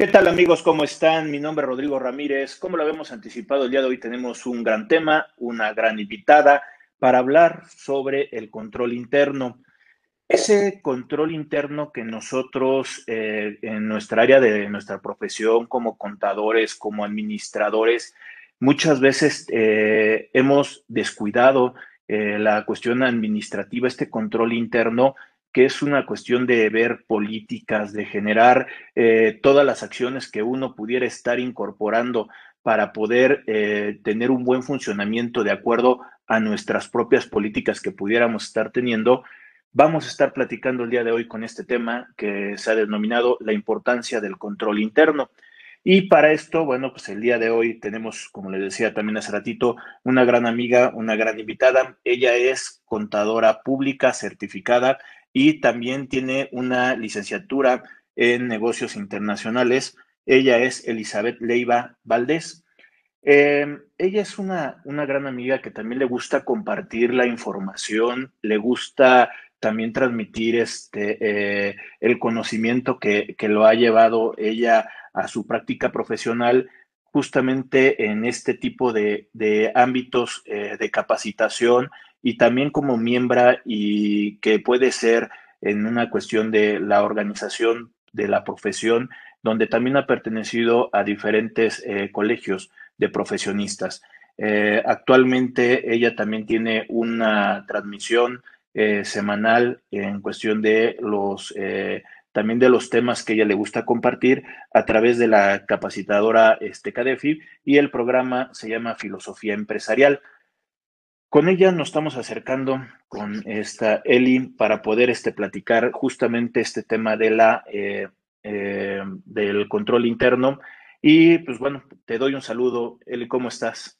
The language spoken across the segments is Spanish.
¿Qué tal amigos? ¿Cómo están? Mi nombre es Rodrigo Ramírez. Como lo habíamos anticipado, el día de hoy tenemos un gran tema, una gran invitada para hablar sobre el control interno. Ese control interno que nosotros eh, en nuestra área de nuestra profesión como contadores, como administradores, muchas veces eh, hemos descuidado eh, la cuestión administrativa, este control interno que es una cuestión de ver políticas, de generar eh, todas las acciones que uno pudiera estar incorporando para poder eh, tener un buen funcionamiento de acuerdo a nuestras propias políticas que pudiéramos estar teniendo. Vamos a estar platicando el día de hoy con este tema que se ha denominado la importancia del control interno. Y para esto, bueno, pues el día de hoy tenemos, como les decía también hace ratito, una gran amiga, una gran invitada. Ella es contadora pública certificada y también tiene una licenciatura en negocios internacionales. Ella es Elizabeth Leiva Valdés. Em, ella es una, una gran amiga que también le gusta compartir la información, le gusta también transmitir este, eh, el conocimiento que, que, lo ha llevado ella a su práctica profesional justamente en este tipo de, de ámbitos eh, de capacitación y también como miembro y que puede ser en una cuestión de la organización de la profesión, donde también ha pertenecido a diferentes eh, colegios de profesionistas. Eh, actualmente ella también tiene una transmisión eh, semanal en cuestión de los también de los temas que ella le gusta compartir a través de la capacitadora este, CADEFI y el programa se llama Filosofía Empresarial. Con ella nos estamos acercando con esta Eli para poder este, platicar justamente este tema de la, eh, eh, del control interno. Y pues bueno, te doy un saludo. Eli, ¿cómo estás?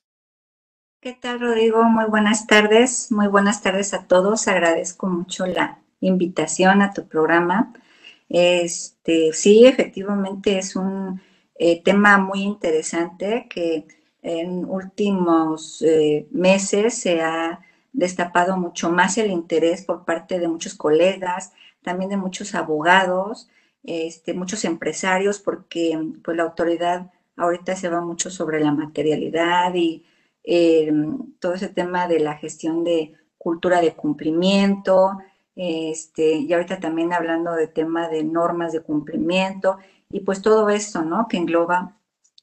¿Qué tal, Rodrigo? Muy buenas tardes. Muy buenas tardes a todos. Agradezco mucho la invitación a tu programa. Este, sí, efectivamente es un eh, tema muy interesante que en últimos eh, meses se ha destapado mucho más el interés por parte de muchos colegas, también de muchos abogados, este, muchos empresarios, porque pues, la autoridad ahorita se va mucho sobre la materialidad y eh, todo ese tema de la gestión de cultura de cumplimiento, este, y ahorita también hablando de tema de normas de cumplimiento, y pues todo esto, ¿no? Que engloba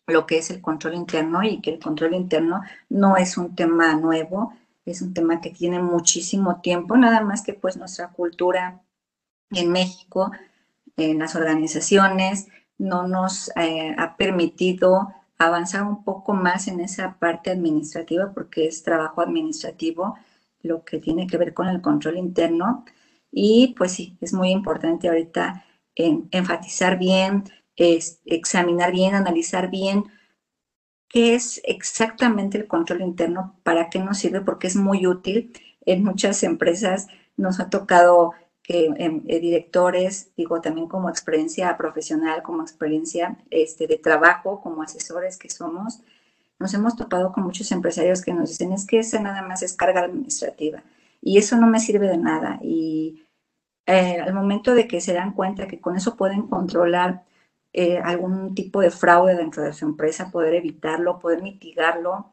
lo que es el control interno y que el control interno no es un tema nuevo, es un tema que tiene muchísimo tiempo, nada más que pues nuestra cultura en México, en las organizaciones, no nos eh, ha permitido avanzar un poco más en esa parte administrativa porque es trabajo administrativo lo que tiene que ver con el control interno. Y pues sí, es muy importante ahorita enfatizar bien es examinar bien, analizar bien qué es exactamente el control interno, para qué nos sirve, porque es muy útil. En muchas empresas nos ha tocado que em, eh, directores, digo también como experiencia profesional, como experiencia este, de trabajo, como asesores que somos, nos hemos topado con muchos empresarios que nos dicen es que esa nada más es carga administrativa y eso no me sirve de nada. Y eh, al momento de que se dan cuenta que con eso pueden controlar eh, algún tipo de fraude dentro de su empresa, poder evitarlo, poder mitigarlo,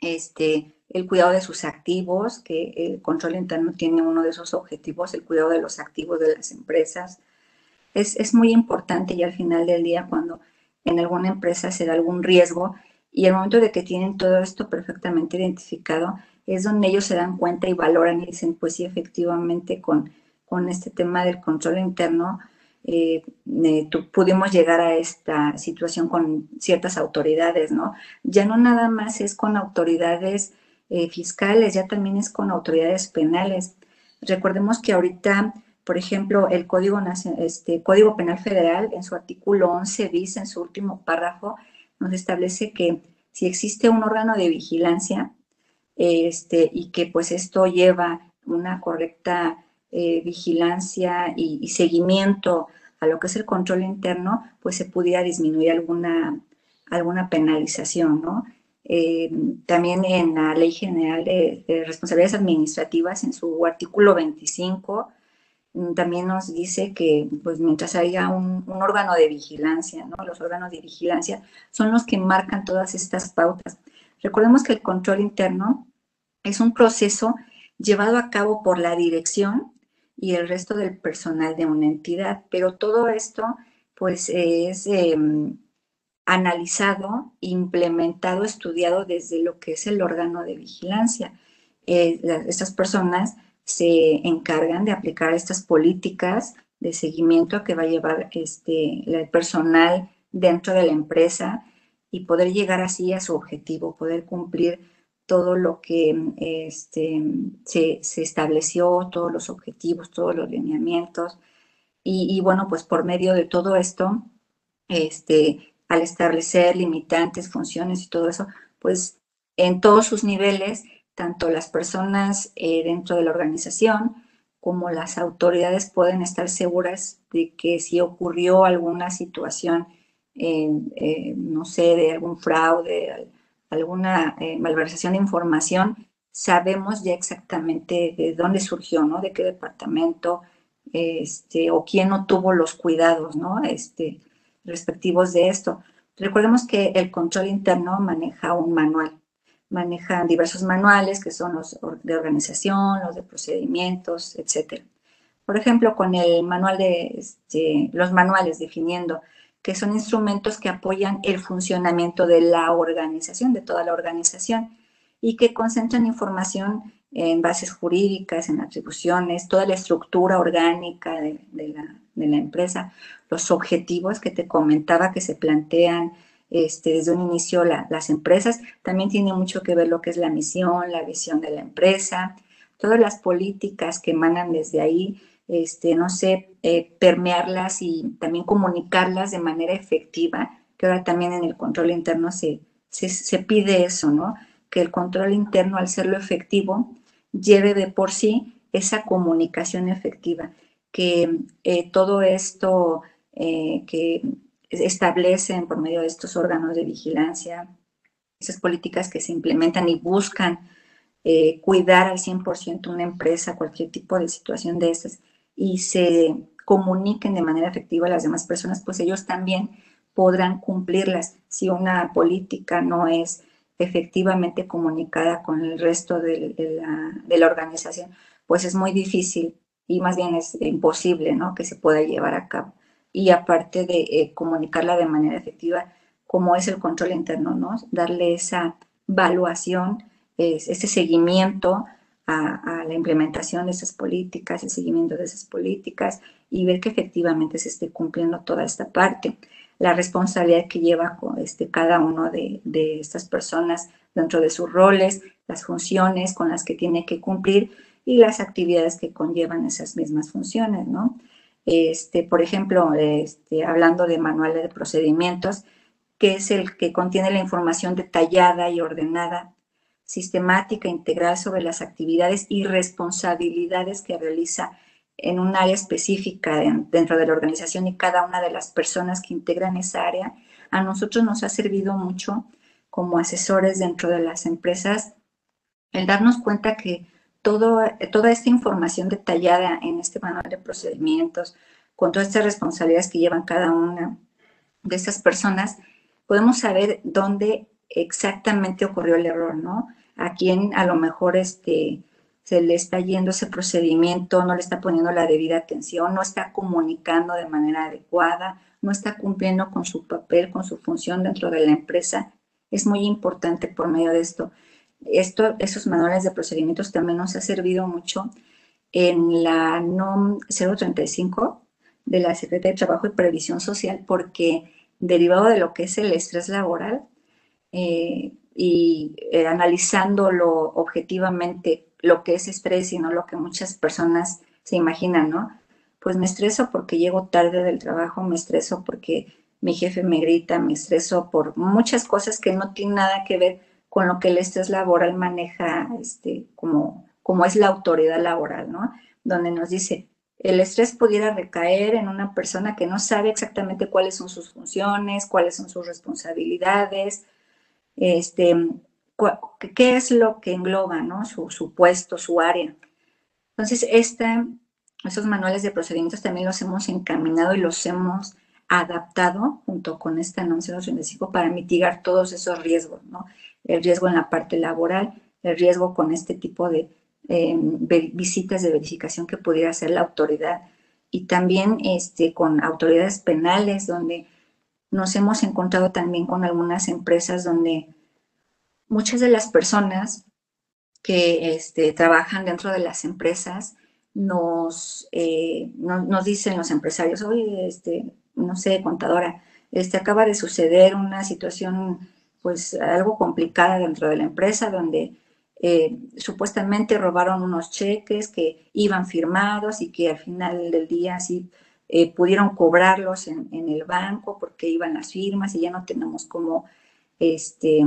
este, el cuidado de sus activos, que el control interno tiene uno de esos objetivos, el cuidado de los activos de las empresas. Es, es muy importante y al final del día cuando en alguna empresa se da algún riesgo y al momento de que tienen todo esto perfectamente identificado, es donde ellos se dan cuenta y valoran y dicen, pues sí, efectivamente con, con este tema del control interno, eh, eh pudimos llegar a esta situación con ciertas autoridades, ¿no? Ya no nada más es con autoridades eh, fiscales, ya también es con autoridades penales. Recordemos que ahorita, por ejemplo, el Código, este, Penal Federal, en su artículo 11 bis, en su último párrafo, nos establece que si existe un órgano de vigilancia este, y que pues esto lleva una correcta eh, vigilancia y, seguimiento a lo que es el control interno, pues se pudiera disminuir alguna, alguna penalización, ¿no? Eh, también en la Ley General de, Responsabilidades Administrativas, en su artículo 25, mm, también nos dice que pues mientras haya un, un, órgano de vigilancia, ¿no? Los órganos de vigilancia son los que marcan todas estas pautas. Recordemos que el control interno es un proceso llevado a cabo por la dirección y el resto del personal de una entidad, pero todo esto pues es eh, analizado, implementado, estudiado desde lo que es el órgano de vigilancia. Eh, estas personas se encargan de aplicar estas políticas de seguimiento que va a llevar este, el personal dentro de la empresa y poder llegar así a su objetivo, poder cumplir todo lo que este, se, estableció, todos los objetivos, todos los lineamientos. Y, bueno, pues por medio de todo esto, este, al establecer limitantes, funciones y todo eso, pues en todos sus niveles, tanto las personas eh, dentro de la organización como las autoridades pueden estar seguras de que si ocurrió alguna situación, eh, no sé, de algún fraude, alguna eh, malversación de información, sabemos ya exactamente de dónde surgió, ¿no? De qué departamento, este, o quién no tuvo los cuidados, ¿no? Este, respectivos de esto. Recordemos que el control interno maneja un manual, maneja diversos manuales que son los de organización, los de procedimientos, etc. Por ejemplo, con el manual de este, los manuales definiendo que son instrumentos que apoyan el funcionamiento de la organización, de toda la organización, y que concentran información en bases jurídicas, en atribuciones, toda la estructura orgánica de, la, empresa, los objetivos que te comentaba que se plantean este, desde un inicio las empresas, también tiene mucho que ver lo que es la misión, la visión de la empresa, todas las políticas que emanan desde ahí, este, no sé, eh, permearlas y también comunicarlas de manera efectiva, que ahora también en el control interno se, se, pide eso, ¿no? Que el control interno, al serlo efectivo, lleve de por sí esa comunicación efectiva, que eh, todo esto eh, que establecen por medio de estos órganos de vigilancia, esas políticas que se implementan y buscan cuidar al 100% una empresa, cualquier tipo de situación de estas, y se comuniquen de manera efectiva a las demás personas, pues ellos también podrán cumplirlas. Si una política no es efectivamente comunicada con el resto de, la, organización, pues es muy difícil y más bien es imposible ¿no? que se pueda llevar a cabo. Y aparte de eh, comunicarla de manera efectiva, como es el control interno, ¿no? darle esa evaluación, ese seguimiento a, la implementación de esas políticas, el seguimiento de esas políticas y ver que efectivamente se esté cumpliendo toda esta parte. La responsabilidad que lleva este, cada uno de, de estas personas dentro de sus roles, las funciones con las que tiene que cumplir y las actividades que conllevan esas mismas funciones, ¿no? Este, por ejemplo, este, hablando de manuales de procedimientos, que es el que contiene la información detallada y ordenada sistemática integral sobre las actividades y responsabilidades que realiza en un área específica dentro de la organización y cada una de las personas que integran esa área, a nosotros nos ha servido mucho como asesores dentro de las empresas el darnos cuenta que todo, toda esta información detallada en este manual de procedimientos, con todas estas responsabilidades que llevan cada una de estas personas, podemos saber dónde exactamente ocurrió el error, ¿no? A quién a lo mejor este, se le está yendo ese procedimiento, no le está poniendo la debida atención, no está comunicando de manera adecuada, no está cumpliendo con su papel, con su función dentro de la empresa. Es muy importante por medio de esto. esto esos manuales de procedimientos también nos ha servido mucho en la NOM 035 de la Secretaría de Trabajo y Previsión Social porque derivado de lo que es el estrés laboral, eh, y eh, analizándolo objetivamente lo que es estrés y no lo que muchas personas se imaginan, ¿no? Pues me estreso porque llego tarde del trabajo, me estreso porque mi jefe me grita, me estreso por muchas cosas que no tienen nada que ver con lo que el estrés laboral maneja, este, como, como es la autoridad laboral, ¿no? Donde nos dice, el estrés pudiera recaer en una persona que no sabe exactamente cuáles son sus funciones, cuáles son sus responsabilidades, este, qué es lo que engloba ¿no? su, puesto, su área. Entonces, esta esos manuales de procedimientos también los hemos encaminado y los hemos adaptado junto con este anuncio 235 para mitigar todos esos riesgos, ¿no? El riesgo en la parte laboral, el riesgo con este tipo de em, visitas de verificación que pudiera hacer la autoridad y también este, con autoridades penales donde nos hemos encontrado también con algunas empresas donde muchas de las personas que este, trabajan dentro de las empresas nos, eh, nos dicen los empresarios, oye, este, no sé, contadora, este, acaba de suceder una situación, pues, algo complicada dentro de la empresa donde eh, supuestamente robaron unos cheques que iban firmados y que al final del día sí eh, pudieron cobrarlos en, el banco porque iban las firmas y ya no tenemos como, este,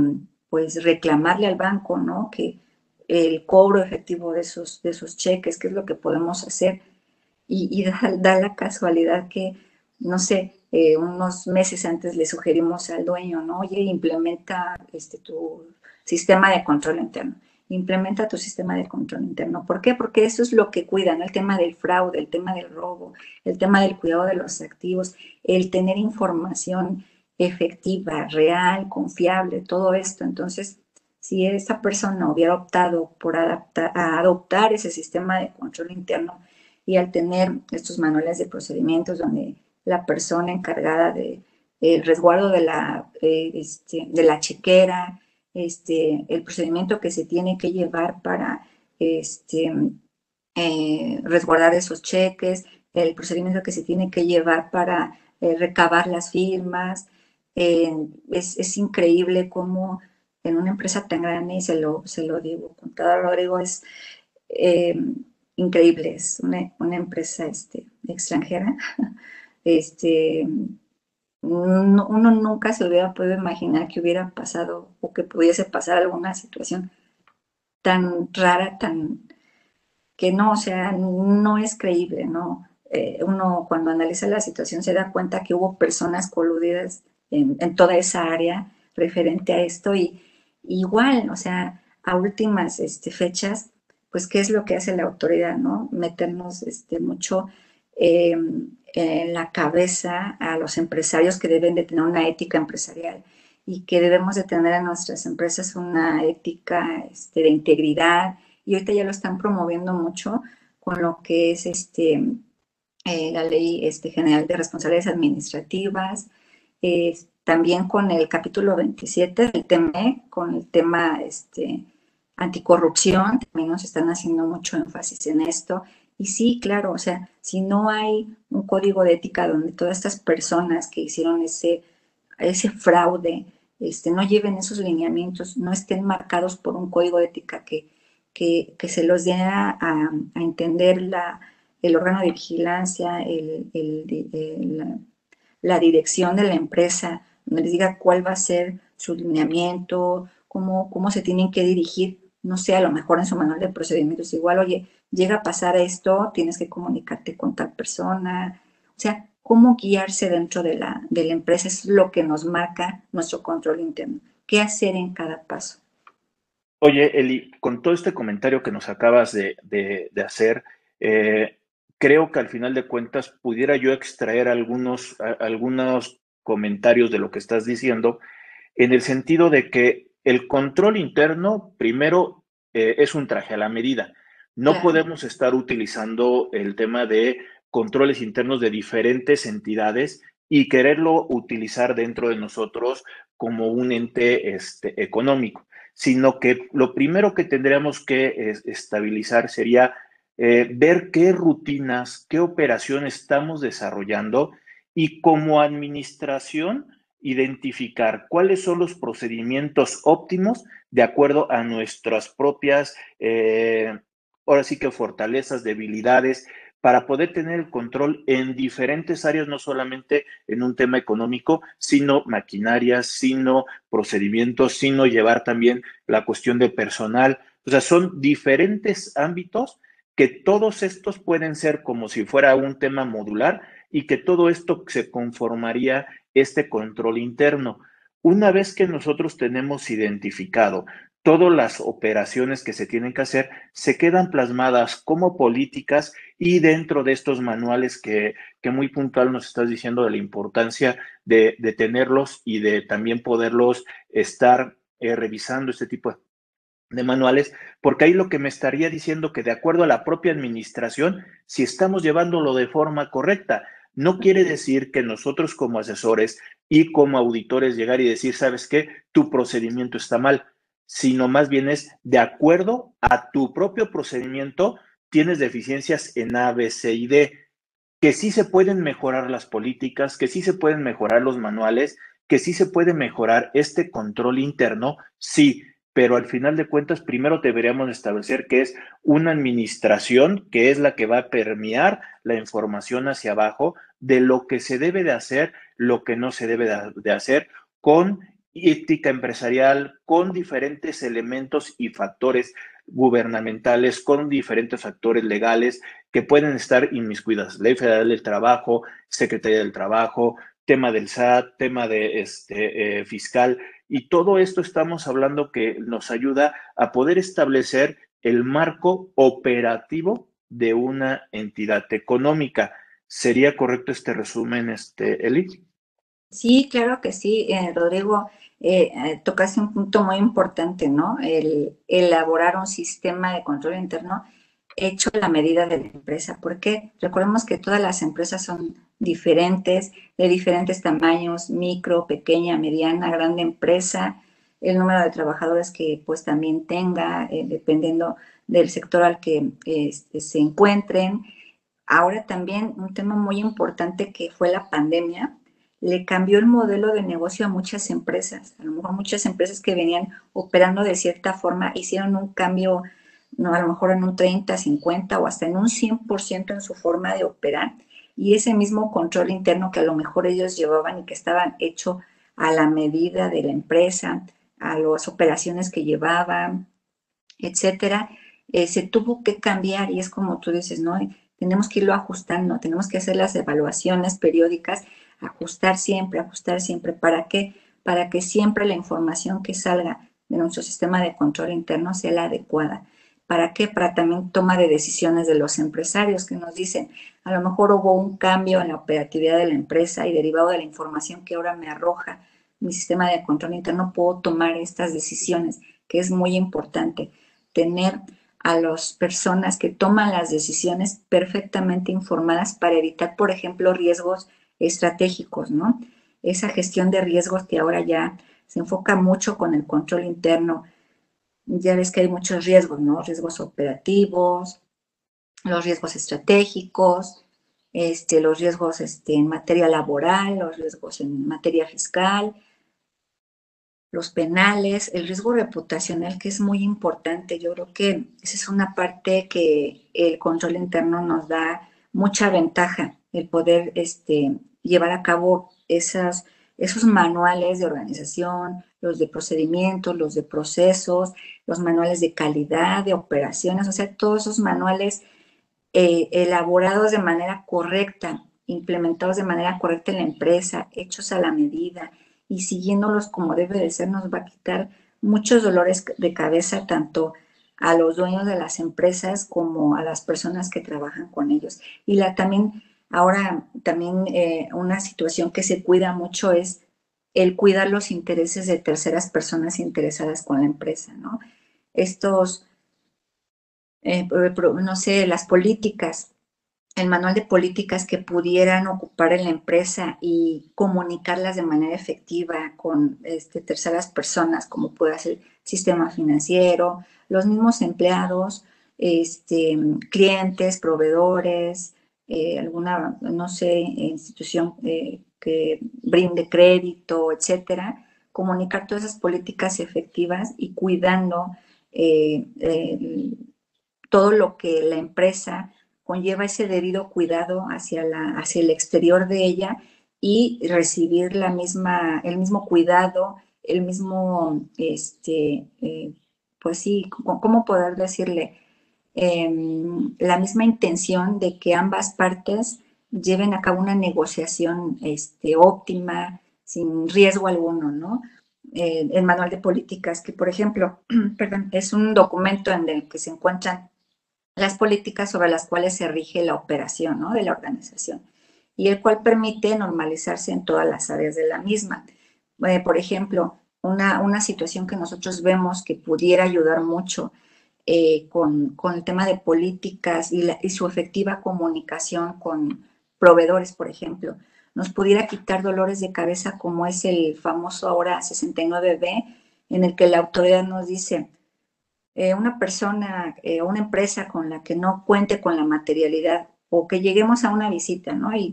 pues, reclamarle al banco, ¿no? Que el cobro efectivo de esos, de esos cheques, qué es lo que podemos hacer. Y, da, la casualidad que, no sé, eh, unos meses antes le sugerimos al dueño, ¿no? Oye, implementa este, tu sistema de control interno. Implementa tu sistema de control interno. ¿Por qué? Porque eso es lo que cuidan, El tema del fraude, el tema del robo, el tema del cuidado de los activos, el tener información efectiva, real, confiable, todo esto. Entonces, si esa persona hubiera optado por adoptar ese sistema de control interno y al tener estos manuales de procedimientos donde la persona encargada de, resguardo de la, eh, este, de la chequera, este, el procedimiento que se tiene que llevar para este, eh, resguardar esos cheques, el procedimiento que se tiene que llevar para eh, recabar las firmas. es, es, increíble cómo en una empresa tan grande, y se lo, se lo digo con todo Rodrigo, es eh, increíble, es una, una, empresa este, extranjera. Este, uno, nunca se hubiera podido imaginar que hubiera pasado o que pudiese pasar alguna situación tan rara, tan que no, o sea, no es creíble, ¿no? Eh, uno cuando analiza la situación se da cuenta que hubo personas coludidas en, en toda esa área referente a esto y, igual, o sea, a últimas este, fechas, pues, ¿qué es lo que hace la autoridad, no? Meternos este, mucho em, en la cabeza a los empresarios que deben de tener una ética empresarial y que debemos de tener en nuestras empresas una ética este, de integridad. Y ahorita ya lo están promoviendo mucho con lo que es este, eh, la ley este, general de responsabilidades administrativas, también con el capítulo 27 del TME, con el tema este, anticorrupción, también nos están haciendo mucho énfasis en esto. Y sí, claro, o sea, si no hay un código de ética donde todas estas personas que hicieron ese, ese fraude este, no lleven esos lineamientos, no estén marcados por un código de ética que, que, se los dé a, a, entender la, el órgano de vigilancia, el, el, la dirección de la empresa, donde les diga cuál va a ser su lineamiento, cómo, cómo se tienen que dirigir, no sé, a lo mejor en su manual de procedimientos igual, oye, llega a pasar esto, tienes que comunicarte con tal persona, o sea, cómo guiarse dentro de la, de la empresa es lo que nos marca nuestro control interno, qué hacer en cada paso. Oye, Eli, con todo este comentario que nos acabas de, de, hacer, eh, creo que al final de cuentas pudiera yo extraer algunos, algunos comentarios de lo que estás diciendo, en el sentido de que el control interno, primero, eh, es un traje a la medida. No podemos estar utilizando el tema de controles internos de diferentes entidades y quererlo utilizar dentro de nosotros como un ente este, económico, sino que lo primero que tendríamos que estabilizar sería eh, ver qué rutinas, qué operación estamos desarrollando y como administración identificar cuáles son los procedimientos óptimos de acuerdo a nuestras propias, eh, ahora sí que fortalezas, debilidades, para poder tener el control en diferentes áreas, no solamente en un tema económico, sino maquinarias, sino procedimientos, sino llevar también la cuestión de personal. O sea, son diferentes ámbitos que todos estos pueden ser como si fuera un tema modular y que todo esto se conformaría este control interno. Una vez que nosotros tenemos identificado todas las operaciones que se tienen que hacer se quedan plasmadas como políticas y dentro de estos manuales que, muy puntual nos estás diciendo de la importancia de, tenerlos y de también poderlos estar eh, revisando este tipo de manuales, porque ahí lo que me estaría diciendo que de acuerdo a la propia administración, si estamos llevándolo de forma correcta, no quiere decir que nosotros como asesores y como auditores llegar y decir, sabes qué, tu procedimiento está mal sino más bien es de acuerdo a tu propio procedimiento, tienes deficiencias en A, B, C y D, que sí se pueden mejorar las políticas, que sí se pueden mejorar los manuales, que sí se puede mejorar este control interno, sí, pero al final de cuentas primero deberíamos establecer que es una administración que es la que va a permear la información hacia abajo de lo que se debe de hacer, lo que no se debe de hacer, con ética empresarial con diferentes elementos y factores gubernamentales, con diferentes factores legales que pueden estar inmiscuidas. Ley Federal del Trabajo, Secretaría del Trabajo, tema del SAT, tema de este, eh, fiscal, y todo esto estamos hablando que nos ayuda a poder establecer el marco operativo de una entidad económica. ¿Sería correcto este resumen, este, Eli? Sí, claro que sí, eh, Rodrigo. Eh, eh, tocaste un punto muy importante, ¿no? El elaborar un sistema de control interno hecho a la medida de la empresa. Porque recordemos que todas las empresas son diferentes, de diferentes tamaños, micro, pequeña, mediana, grande empresa, el número de trabajadores que pues también tenga, dependiendo del sector al que este, se encuentren. Ahora también un tema muy importante que fue la pandemia, le cambió el modelo de negocio a muchas empresas. A lo mejor muchas empresas que venían operando de cierta forma hicieron un cambio, no, a lo mejor en un 30, 50 o hasta en un 100% en su forma de operar. Y ese mismo control interno que a lo mejor ellos llevaban y que estaban hecho a la medida de la empresa, a las operaciones que llevaban, etcétera, eh, se tuvo que cambiar y es como tú dices, ¿no? Tenemos que irlo ajustando, tenemos que hacer las evaluaciones periódicas ajustar siempre, ajustar siempre. ¿Para qué? Para que siempre la información que salga de nuestro sistema de control interno sea la adecuada. ¿Para qué? Para también toma de decisiones de los empresarios que nos dicen, a lo mejor hubo un cambio en la operatividad de la empresa y derivado de la información que ahora me arroja mi sistema de control interno, puedo tomar estas decisiones, que es muy importante. Tener a las personas que toman las decisiones perfectamente informadas para evitar, por ejemplo, riesgos estratégicos, ¿no? Esa gestión de riesgos que ahora ya se enfoca mucho con el control interno. Ya ves que hay muchos riesgos, ¿no? Riesgos operativos, los riesgos estratégicos, este, los riesgos este, en materia laboral, los riesgos en materia fiscal, los penales, el riesgo reputacional, que es muy importante. Yo creo que esa es una parte que el control interno nos da mucha ventaja, el poder este, llevar a cabo esas, esos manuales de organización, los de procedimientos, los de procesos, los manuales de calidad, de operaciones, o sea, todos esos manuales eh, elaborados de manera correcta, implementados de manera correcta en la empresa, hechos a la medida y siguiéndolos como debe de ser, nos va a quitar muchos dolores de cabeza tanto a los dueños de las empresas como a las personas que trabajan con ellos. Y la también Ahora también eh, una situación que se cuida mucho es el cuidar los intereses de terceras personas interesadas con la empresa, ¿no? Estos, eh, no sé, las políticas, el manual de políticas que pudieran ocupar en la empresa y comunicarlas de manera efectiva con este, terceras personas, como puede ser el sistema financiero, los mismos empleados, este, clientes, proveedores, eh, alguna, no sé, institución eh, que brinde crédito, etcétera, comunicar todas esas políticas efectivas y cuidando eh, todo lo que la empresa conlleva ese debido cuidado hacia, la, hacia el exterior de ella y recibir la misma, el mismo cuidado, el mismo, este, pues sí, ¿cómo poder decirle? Em, la misma intención de que ambas partes lleven a cabo una negociación este, óptima, sin riesgo alguno, ¿no? eh, el manual de políticas, que por ejemplo, perdón, es un documento en el que se encuentran las políticas sobre las cuales se rige la operación ¿no? de la organización y el cual permite normalizarse en todas las áreas de la misma. Eh, por ejemplo, una, una, situación que nosotros vemos que pudiera ayudar mucho eh, con, con, el tema de políticas y, y su efectiva comunicación con proveedores, por ejemplo, nos pudiera quitar dolores de cabeza como es el famoso ahora 69B, en el que la autoridad nos dice, eh, una persona o eh, una empresa con la que no cuente con la materialidad o que lleguemos a una visita, ¿no? Y,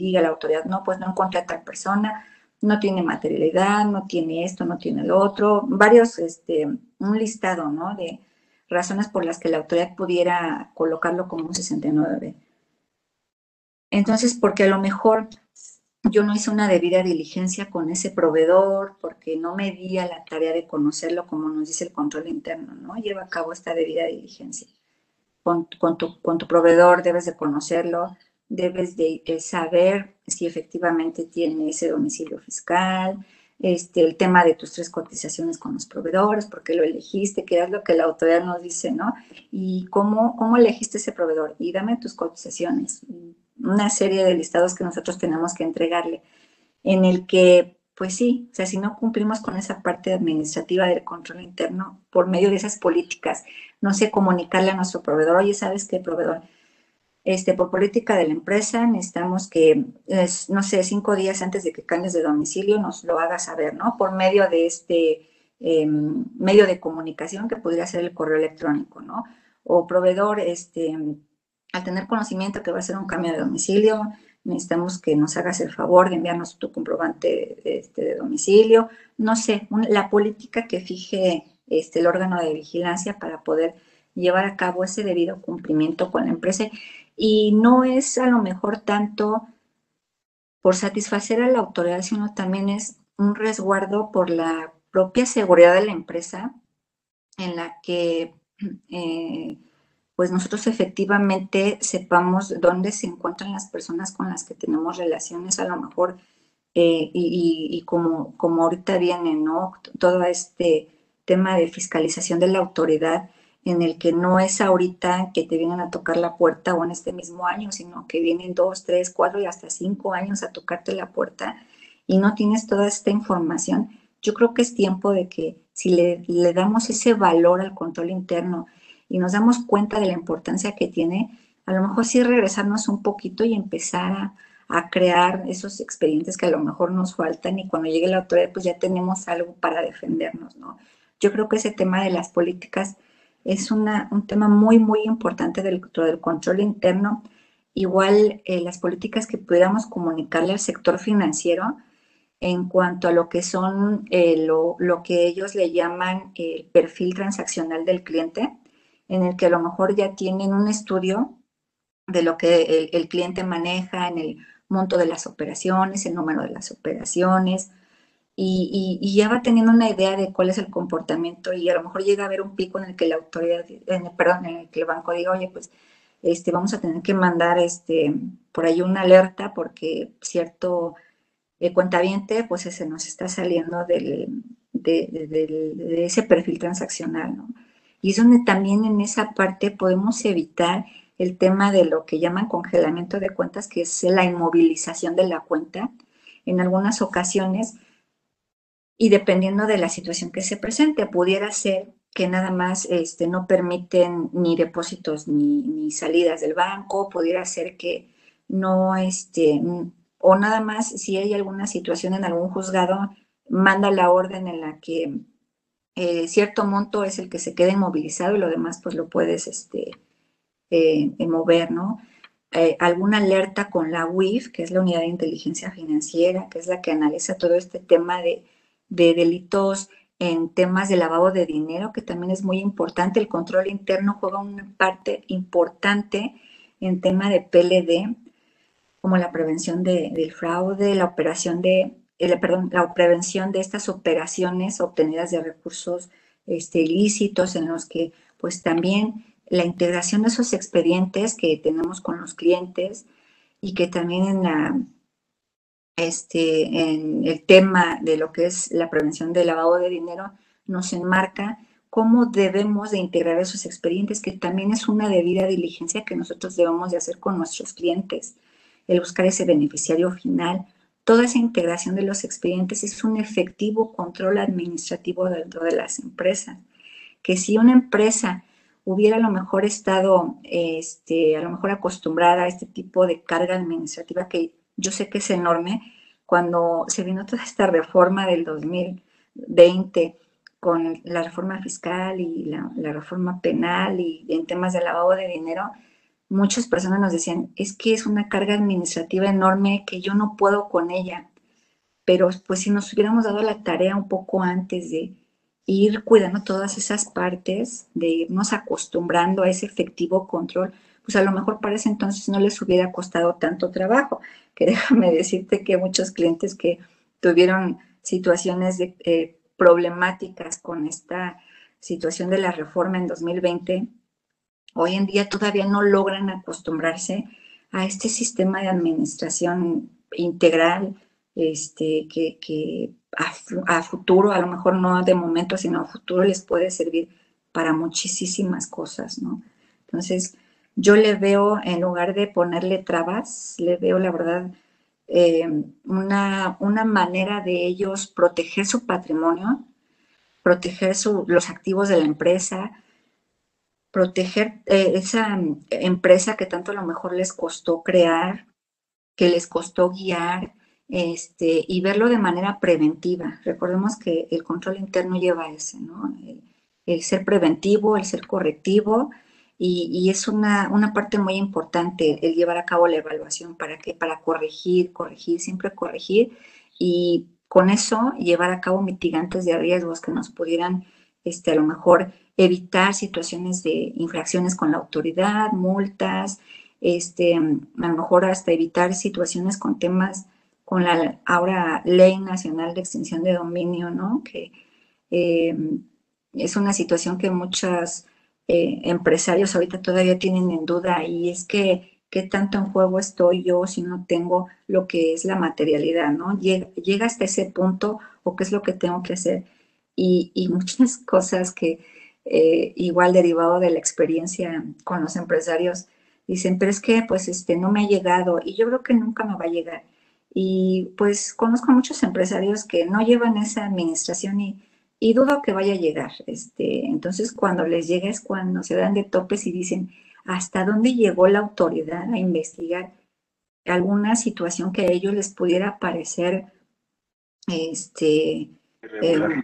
diga la autoridad, no, pues no encontré a tal persona, no tiene materialidad, no tiene esto, no tiene lo otro, varios, este, un listado, ¿no? De razones por las que la autoridad pudiera colocarlo como un 69B. Entonces, porque a lo mejor yo no hice una debida diligencia con ese proveedor porque no me di a la tarea de conocerlo como nos dice el control interno, ¿no? Lleva a cabo esta debida diligencia. Con, tu, proveedor debes de conocerlo, debes de, saber si efectivamente tiene ese domicilio fiscal, este, el tema de tus tres cotizaciones con los proveedores, por qué lo elegiste, qué es lo que la autoridad nos dice, ¿no? Y cómo, cómo elegiste ese proveedor. Y dame tus cotizaciones una serie de listados que nosotros tenemos que entregarle, en el que, pues sí, o sea, si no cumplimos con esa parte administrativa del control interno por medio de esas políticas, no sé, comunicarle a nuestro proveedor, oye, ¿sabes qué, proveedor? Este, por política de la empresa necesitamos que, es, no sé, cinco días antes de que cambies de domicilio nos lo hagas saber, ¿no? Por medio de este em, medio de comunicación que podría ser el correo electrónico, ¿no? O proveedor, este, al tener conocimiento que va a ser un cambio de domicilio, necesitamos que nos hagas el favor de enviarnos tu comprobante este, de domicilio, no sé, la política que fije este, el órgano de vigilancia para poder llevar a cabo ese debido cumplimiento con la empresa. Y no es a lo mejor tanto por satisfacer a la autoridad, sino también es un resguardo por la propia seguridad de la empresa en la que eh, pues nosotros efectivamente sepamos dónde se encuentran las personas con las que tenemos relaciones, a lo mejor, eh, y, como, como ahorita viene, ¿no? Todo este tema de fiscalización de la autoridad, en el que no es ahorita que te vienen a tocar la puerta o en este mismo año, sino que vienen dos, tres, cuatro y hasta cinco años a tocarte la puerta y no tienes toda esta información. Yo creo que es tiempo de que si le, le damos ese valor al control interno, y nos damos cuenta de la importancia que tiene, a lo mejor sí regresarnos un poquito y empezar a, crear esos expedientes que a lo mejor nos faltan y cuando llegue la autoridad pues ya tenemos algo para defendernos, ¿no? Yo creo que ese tema de las políticas es un tema muy, muy importante del, del control interno. Igual eh, las políticas que pudiéramos comunicarle al sector financiero en cuanto a lo que son eh, lo, lo, que ellos le llaman el perfil transaccional del cliente en el que a lo mejor ya tienen un estudio de lo que el, cliente maneja en el monto de las operaciones, el número de las operaciones, y, ya va teniendo una idea de cuál es el comportamiento y a lo mejor llega a haber un pico en el que la autoridad, perdón, en el que el banco diga, oye, pues este, vamos a tener que mandar este, por ahí una alerta porque cierto eh, cuentaviente pues se nos está saliendo del, de, de, ese perfil transaccional, ¿no? Y es donde también en esa parte podemos evitar el tema de lo que llaman congelamiento de cuentas, que es la inmovilización de la cuenta en algunas ocasiones. Y dependiendo de la situación que se presente, pudiera ser que nada más este, no permiten ni depósitos ni, salidas del banco, pudiera ser que no, este, o nada más si hay alguna situación en algún juzgado, manda la orden en la que eh, cierto monto es el que se queda inmovilizado y lo demás pues lo puedes este, eh, mover, ¿no? Eh, alguna alerta con la UIF, que es la Unidad de Inteligencia Financiera, que es la que analiza todo este tema de, de delitos en temas de lavado de dinero, que también es muy importante. El control interno juega una parte importante en tema de PLD, como la prevención de, del fraude, la operación de perdón, la prevención de estas operaciones obtenidas de recursos este, ilícitos en los que pues también la integración de esos expedientes que tenemos con los clientes y que también en la, este, en el tema de lo que es la prevención del lavado de dinero, nos enmarca cómo debemos de integrar esos expedientes, que también es una debida diligencia que nosotros debemos de hacer con nuestros clientes, el buscar ese beneficiario final. Toda esa integración de los expedientes es un efectivo control administrativo dentro de las empresas. Que si una empresa hubiera a lo mejor estado, este, a lo mejor acostumbrada a este tipo de carga administrativa que yo sé que es enorme, cuando se vino toda esta reforma del 2020 con la reforma fiscal y la, reforma penal y en temas de lavado de dinero, muchas personas nos decían, es que es una carga administrativa enorme que yo no puedo con ella. Pero pues si nos hubiéramos dado la tarea un poco antes de ir cuidando todas esas partes, de irnos acostumbrando a ese efectivo control, pues a lo mejor para ese entonces no les hubiera costado tanto trabajo. Que déjame decirte que muchos clientes que tuvieron situaciones eh, problemáticas con esta situación de la reforma en 2020, hoy en día todavía no logran acostumbrarse a este sistema de administración integral, este, que, a, futuro, a lo mejor no de momento, sino a futuro les puede servir para muchísimas cosas, ¿no? Entonces, yo le veo, en lugar de ponerle trabas, le veo, la verdad, eh, una, una, manera de ellos proteger su patrimonio, proteger los activos de la empresa, proteger eh, esa mm, empresa que tanto a lo mejor les costó crear, que les costó guiar, este, y verlo de manera preventiva. Recordemos que el control interno lleva ese, ¿no? el ser preventivo, el ser correctivo, y, es una, parte muy importante el llevar a cabo la evaluación. ¿Para qué? Para corregir, corregir, siempre corregir y con eso llevar a cabo mitigantes de riesgos que nos pudieran este, a lo mejor evitar situaciones de infracciones con la autoridad, multas, este, a lo mejor hasta evitar situaciones con temas con la ahora Ley Nacional de Extinción de Dominio, ¿no? Que eh, es una situación que muchas eh, empresarios ahorita todavía tienen en duda y es que qué tanto en juego estoy yo si no tengo lo que es la materialidad, ¿no? Llega, hasta ese punto o qué es lo que tengo que hacer y, muchas cosas que eh, igual derivado de la experiencia con los empresarios dicen, pero es que pues este no me ha llegado y yo creo que nunca me va a llegar. Y pues conozco a muchos empresarios que no llevan esa administración y y dudo que vaya a llegar. Este, entonces, cuando les llega es cuando se dan de topes y dicen, ¿hasta dónde llegó la autoridad a investigar alguna situación que a ellos les pudiera parecer este, em,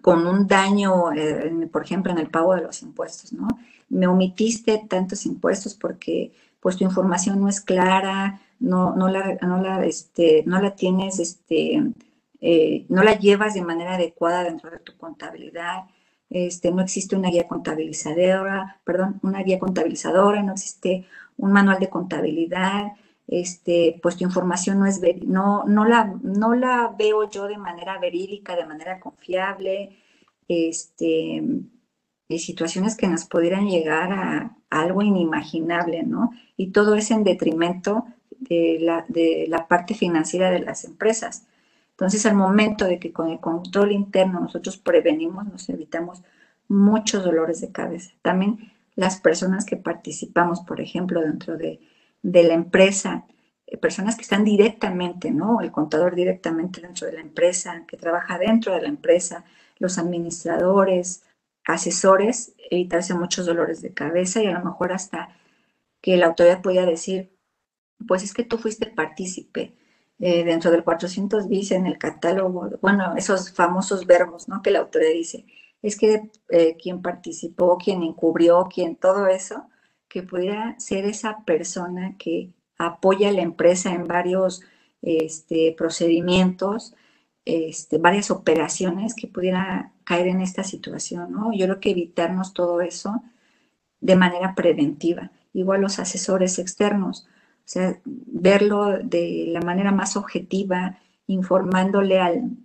con un daño, eh, por ejemplo, en el pago de los impuestos, ¿no? Me omitiste tantos impuestos porque pues tu información no es clara, no, no, la, no, la, este, no la tienes este, eh, no la llevas de manera adecuada dentro de tu contabilidad, este, no existe una guía contabilizadora, perdón, una guía contabilizadora, no existe un manual de contabilidad, este, pues tu información no es, no, no, la, no la veo yo de manera verídica, de manera confiable, este, situaciones que nos pudieran llegar a, algo inimaginable, ¿no? Y todo es en detrimento de la, de la parte financiera de las empresas. Entonces, al momento de que con el control interno nosotros prevenimos, nos evitamos muchos dolores de cabeza. También las personas que participamos, por ejemplo, dentro de, la empresa, eh, personas que están directamente, ¿no? El contador directamente dentro de la empresa, que trabaja dentro de la empresa, los administradores, asesores, evitarse muchos dolores de cabeza y a lo mejor hasta que la autoridad pueda decir, pues es que tú fuiste partícipe, eh, dentro del 400 bis en el catálogo, bueno, esos famosos verbos, ¿no? Que la autoridad dice, es que eh, quien participó, quien encubrió, quien todo eso, que pudiera ser esa persona que apoya a la empresa en varios este, procedimientos, este, varias operaciones que pudiera caer en esta situación, ¿no? Yo creo que evitarnos todo eso de manera preventiva. Igual los asesores externos, o sea, verlo de la manera más objetiva, informándole al,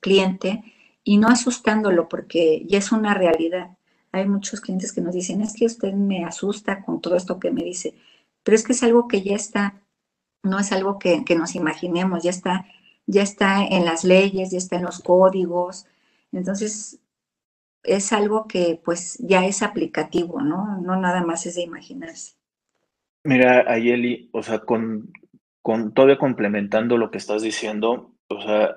cliente y no asustándolo porque ya es una realidad. Hay muchos clientes que nos dicen, es que usted me asusta con todo esto que me dice, pero es que es algo que ya está no es algo que, nos imaginemos, ya está, ya está en las leyes, ya está en los códigos. Entonces, es algo que pues ya es aplicativo, ¿no? No nada más es de imaginarse. Mira, Ayeli, o sea, con, con todavía complementando lo que estás diciendo, o sea,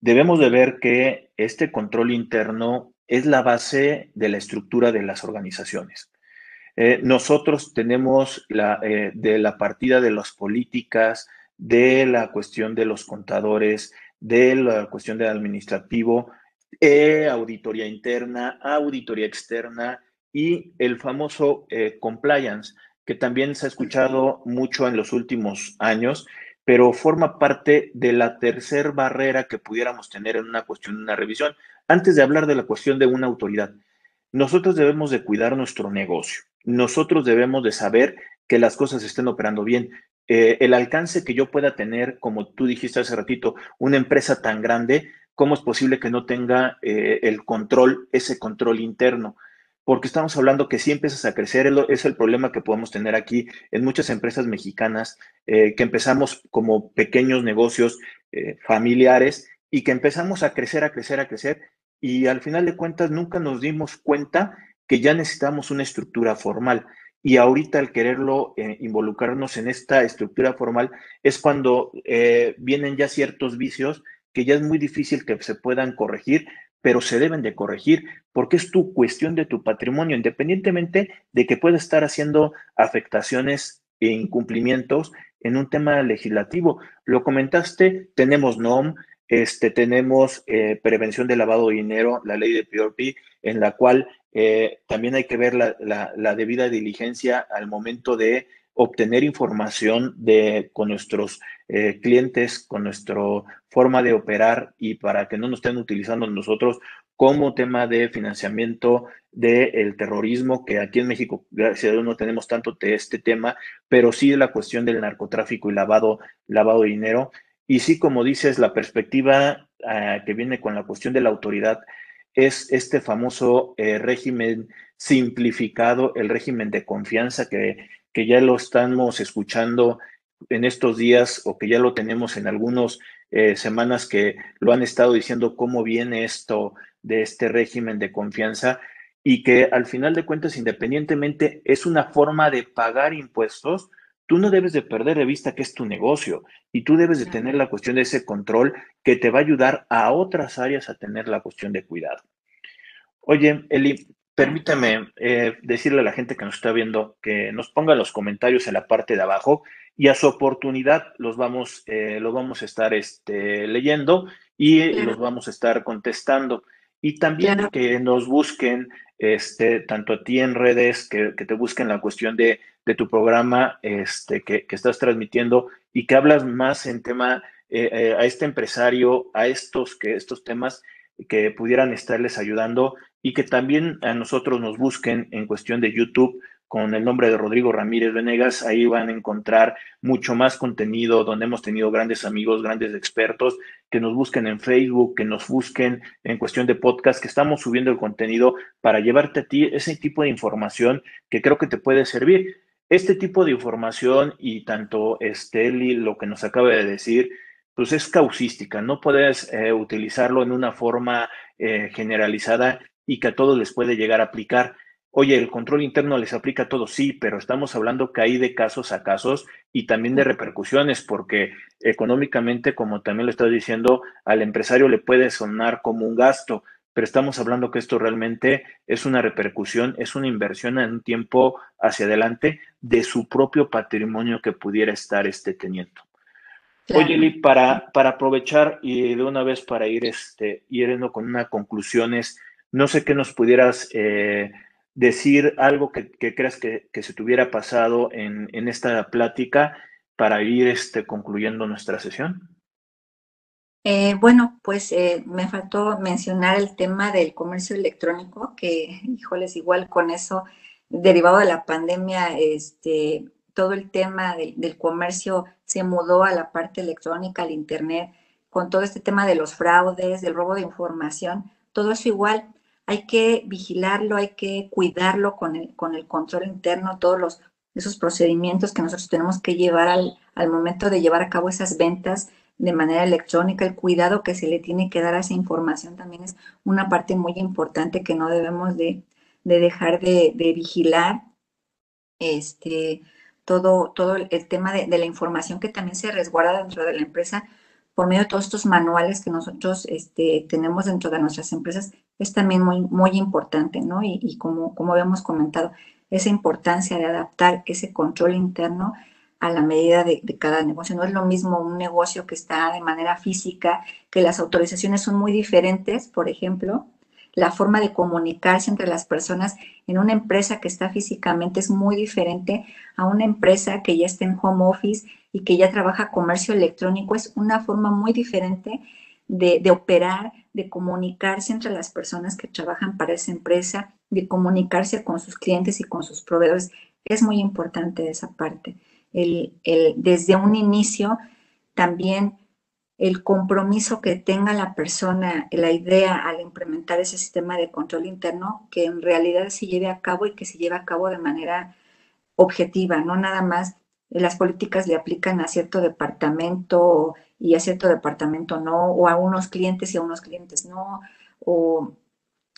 debemos de ver que este control interno es la base de la estructura de las organizaciones. Eh, nosotros tenemos la, eh, de la partida de las políticas, de la cuestión de los contadores, de la cuestión del administrativo, eh, auditoría interna, auditoría externa y el famoso compliance, que también se ha escuchado mucho en los últimos años, pero forma parte de la tercera barrera que pudiéramos tener en una cuestión de una revisión. Antes de hablar de la cuestión de una autoridad, nosotros debemos de cuidar nuestro negocio nosotros debemos de saber que las cosas estén operando bien. Eh, el alcance que yo pueda tener, como tú dijiste hace ratito, una empresa tan grande, ¿cómo es posible que no tenga eh, el control, ese control interno? Porque estamos hablando que si empiezas a crecer, es el problema que podemos tener aquí en muchas empresas mexicanas, eh, que empezamos como pequeños negocios familiares y que empezamos a crecer, a crecer, a crecer, y al final de cuentas nunca nos dimos cuenta que ya necesitamos una estructura formal. Y ahorita al quererlo eh, involucrarnos en esta estructura formal es cuando eh, vienen ya ciertos vicios que ya es muy difícil que se puedan corregir, pero se deben de corregir porque es tu cuestión de tu patrimonio, independientemente de que pueda estar haciendo afectaciones e incumplimientos en un tema legislativo. Lo comentaste, tenemos NOM, este, tenemos eh, prevención de lavado de dinero, la ley de PRP, en la cual eh, también hay que ver la, debida diligencia al momento de obtener información de, con nuestros eh, clientes, con nuestra forma de operar y para que no nos estén utilizando nosotros como tema de financiamiento del terrorismo, que aquí en México, gracias a Dios, no tenemos tanto de este tema, pero sí la cuestión del narcotráfico y lavado, lavado de dinero. Y sí, como dices, la perspectiva ah, que viene con la cuestión de la autoridad es este famoso eh, régimen simplificado, el régimen de confianza que, que ya lo estamos escuchando en estos días o que ya lo tenemos en algunas eh, semanas que lo han estado diciendo cómo viene esto de este régimen de confianza y que al final de cuentas, independientemente, es una forma de pagar impuestos, tú no debes de perder de vista que es tu negocio y tú debes de tener la cuestión de ese control que te va a ayudar a otras áreas a tener la cuestión de cuidado. Oye, Eli, permítame eh, decirle a la gente que nos está viendo que nos ponga los comentarios en la parte de abajo y a su oportunidad los vamos, eh, vamos a estar este, leyendo y los vamos a estar contestando. Y también que nos busquen, este, tanto a ti en redes, que, que te busquen la cuestión de de tu programa este, que, estás transmitiendo y que hablas más en tema eh, eh, a este empresario, a estos, que, estos temas que pudieran estarles ayudando y que también a nosotros nos busquen en cuestión de YouTube con el nombre de Rodrigo Ramírez Venegas. Ahí van a encontrar mucho más contenido donde hemos tenido grandes amigos, grandes expertos, que nos busquen en Facebook, que nos busquen en cuestión de podcast, que estamos subiendo el contenido para llevarte a ti ese tipo de información que creo que te puede servir. Este tipo de información y tanto Esteli lo que nos acaba de decir, pues es causística, no puedes eh, utilizarlo en una forma eh, generalizada y que a todos les puede llegar a aplicar. Oye, el control interno les aplica a todos, sí, pero estamos hablando que hay de casos a casos y también de repercusiones, porque económicamente, como también lo estás diciendo, al empresario le puede sonar como un gasto, pero estamos hablando que esto realmente es una repercusión, es una inversión en un tiempo hacia adelante de su propio patrimonio que pudiera estar este teniendo. Oye, Lee, para, para aprovechar y de una vez para ir este, yendo con unas conclusiones, no sé qué nos pudieras eh, decir algo que, creas que, se te hubiera pasado en, esta plática para ir este, concluyendo nuestra sesión. Eh, bueno, pues eh, me faltó mencionar el tema del comercio electrónico, que, híjoles, igual con eso, derivado de la pandemia, este, todo el tema del, comercio se mudó a la parte electrónica, al Internet, con todo este tema de los fraudes, del robo de información, todo eso igual hay que vigilarlo, hay que cuidarlo con el, con el control interno, todos los esos procedimientos que nosotros tenemos que llevar al, al momento de llevar a cabo esas ventas de manera electrónica, el cuidado que se le tiene que dar a esa información también es una parte muy importante que no debemos de, dejar de, vigilar. Este, todo, todo el tema de, la información que también se resguarda dentro de la empresa por medio de todos estos manuales que nosotros este, tenemos dentro de nuestras empresas es también muy, muy importante, ¿no? Y, como, como habíamos comentado, esa importancia de adaptar ese control interno a la medida de, cada negocio. No es lo mismo un negocio que está de manera física, que las autorizaciones son muy diferentes, por ejemplo, la forma de comunicarse entre las personas en una empresa que está físicamente es muy diferente a una empresa que ya está en home office y que ya trabaja comercio electrónico. Es una forma muy diferente de, de operar, de comunicarse entre las personas que trabajan para esa empresa, de comunicarse con sus clientes y con sus proveedores. Es muy importante esa parte el, desde un inicio también el compromiso que tenga la persona, la idea al implementar ese sistema de control interno, que en realidad se lleve a cabo y que se lleve a cabo de manera objetiva, no nada más las políticas le aplican a cierto departamento y a cierto departamento no, o a unos clientes y a unos clientes no, o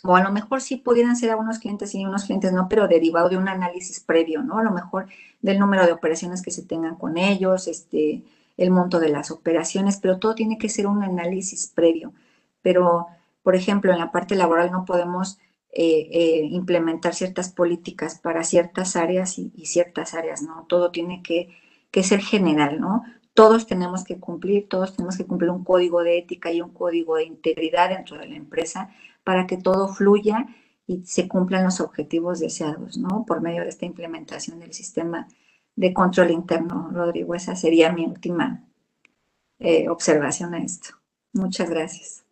o a lo mejor sí pudieran ser a unos clientes y unos clientes no, pero derivado de un análisis previo, ¿no? A lo mejor del número de operaciones que se tengan con ellos, este, el monto de las operaciones, pero todo tiene que ser un análisis previo. Pero, por ejemplo, en la parte laboral no podemos eh, eh, implementar ciertas políticas para ciertas áreas y, ciertas áreas, ¿no? Todo tiene que, que ser general, ¿no? Todos tenemos que cumplir, todos tenemos que cumplir un código de ética y un código de integridad dentro de la empresa para que todo fluya y se cumplan los objetivos deseados, ¿no? Por medio de esta implementación del sistema de control interno, Rodrigo. Esa sería mi última eh, observación a esto. Muchas gracias.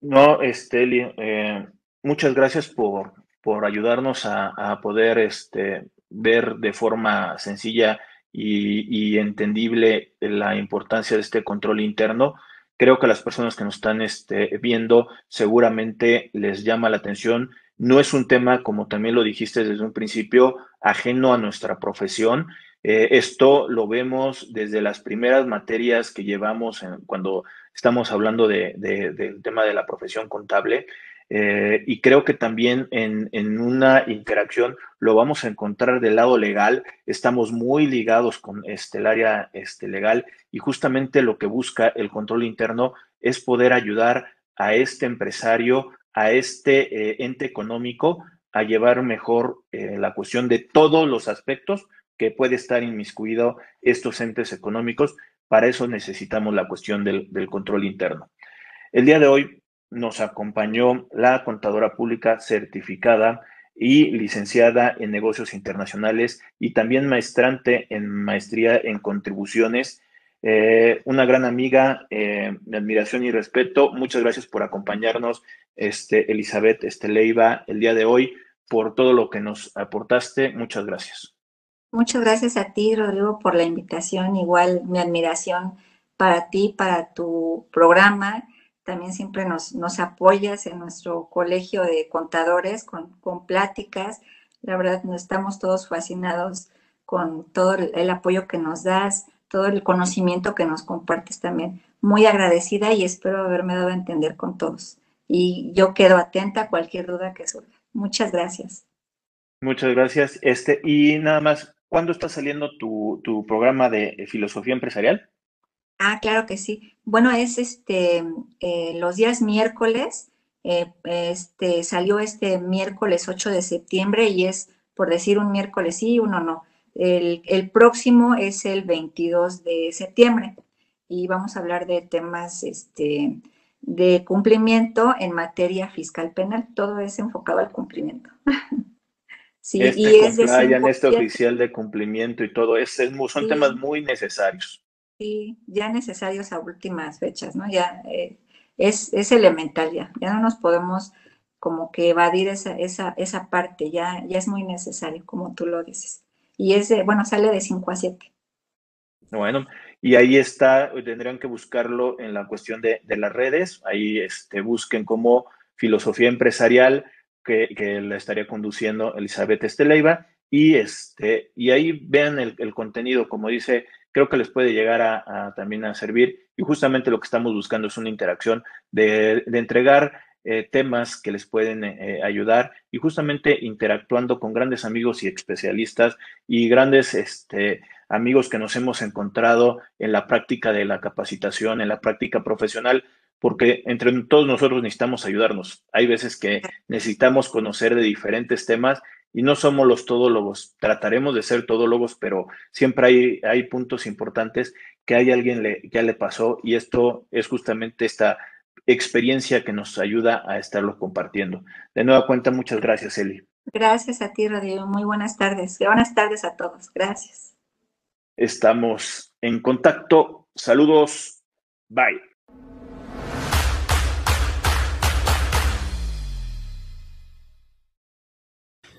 No, Esteli, eh, muchas gracias por, por ayudarnos a, poder este, ver de forma sencilla y, entendible la importancia de este control interno Creo que a las personas que nos están este, viendo seguramente les llama la atención. No es un tema, como también lo dijiste desde un principio, ajeno a nuestra profesión. Eh, esto lo vemos desde las primeras materias que llevamos cuando estamos hablando del tema de la profesión contable. Eh, y creo que también en, una interacción lo vamos a encontrar del lado legal. Estamos muy ligados con este, el área este, legal y justamente lo que busca el control interno es poder ayudar a este empresario, a este eh, ente económico a llevar mejor eh, la cuestión de todos los aspectos que puede estar inmiscuido estos entes económicos. Para eso necesitamos la cuestión del, del control interno. El día de hoy nos acompañó la contadora pública certificada y licenciada en negocios internacionales y también maestrante en maestría en contribuciones. Eh, una gran amiga, eh, de admiración y respeto. Muchas gracias por acompañarnos, este, Elizabeth Esteleiva, el día de hoy, por todo lo que nos aportaste. Muchas gracias. Muchas gracias a ti, Rodrigo, por la invitación. Igual mi admiración para ti, para tu programa también siempre nos, nos apoyas en nuestro colegio de contadores con, con pláticas. La verdad, nos estamos todos fascinados con todo el, apoyo que nos das, todo el conocimiento que nos compartes también. Muy agradecida y espero haberme dado a entender con todos. Y yo quedo atenta a cualquier duda que surja. Muchas gracias. Muchas gracias. Este, y nada más, ¿cuándo está saliendo tu, tu programa de filosofía empresarial? Ah, claro que sí. Bueno, es este eh, los días miércoles. Eh, este salió este miércoles 8 de septiembre y es por decir un miércoles sí, uno no. El, el, próximo es el 22 de septiembre y vamos a hablar de temas este, de cumplimiento en materia fiscal penal. Todo es enfocado al cumplimiento. sí, este y es de este oficial de cumplimiento y todo, es, son temas muy necesarios. Sí, ya necesarios a últimas fechas, ¿no? Ya eh, es, es, elemental ya, ya no nos podemos como que evadir esa, esa, esa parte, ya, ya es muy necesario, como tú lo dices. Y es, bueno, sale de 5 a 7. Bueno, y ahí está, tendrían que buscarlo en la cuestión de, de las redes, ahí este, busquen como filosofía empresarial que, que la estaría conduciendo Elizabeth Esteleiva y, este, y ahí vean el, contenido, como dice, creo que les puede llegar a, también a servir y justamente lo que estamos buscando es una interacción de, entregar eh, temas que les pueden eh, ayudar y justamente interactuando con grandes amigos y especialistas y grandes este, amigos que nos hemos encontrado en la práctica de la capacitación, en la práctica profesional, porque entre todos nosotros necesitamos ayudarnos. Hay veces que necesitamos conocer de diferentes temas y no somos los todólogos. Trataremos de ser todólogos, pero siempre hay, hay puntos importantes que hay alguien le, que ya le pasó y esto es justamente esta experiencia que nos ayuda a estarlo compartiendo. De nueva cuenta, muchas gracias, Eli. Gracias a ti, Rodrigo. Muy buenas tardes. Buenas tardes a todos. Gracias. Estamos en contacto. Saludos. Bye.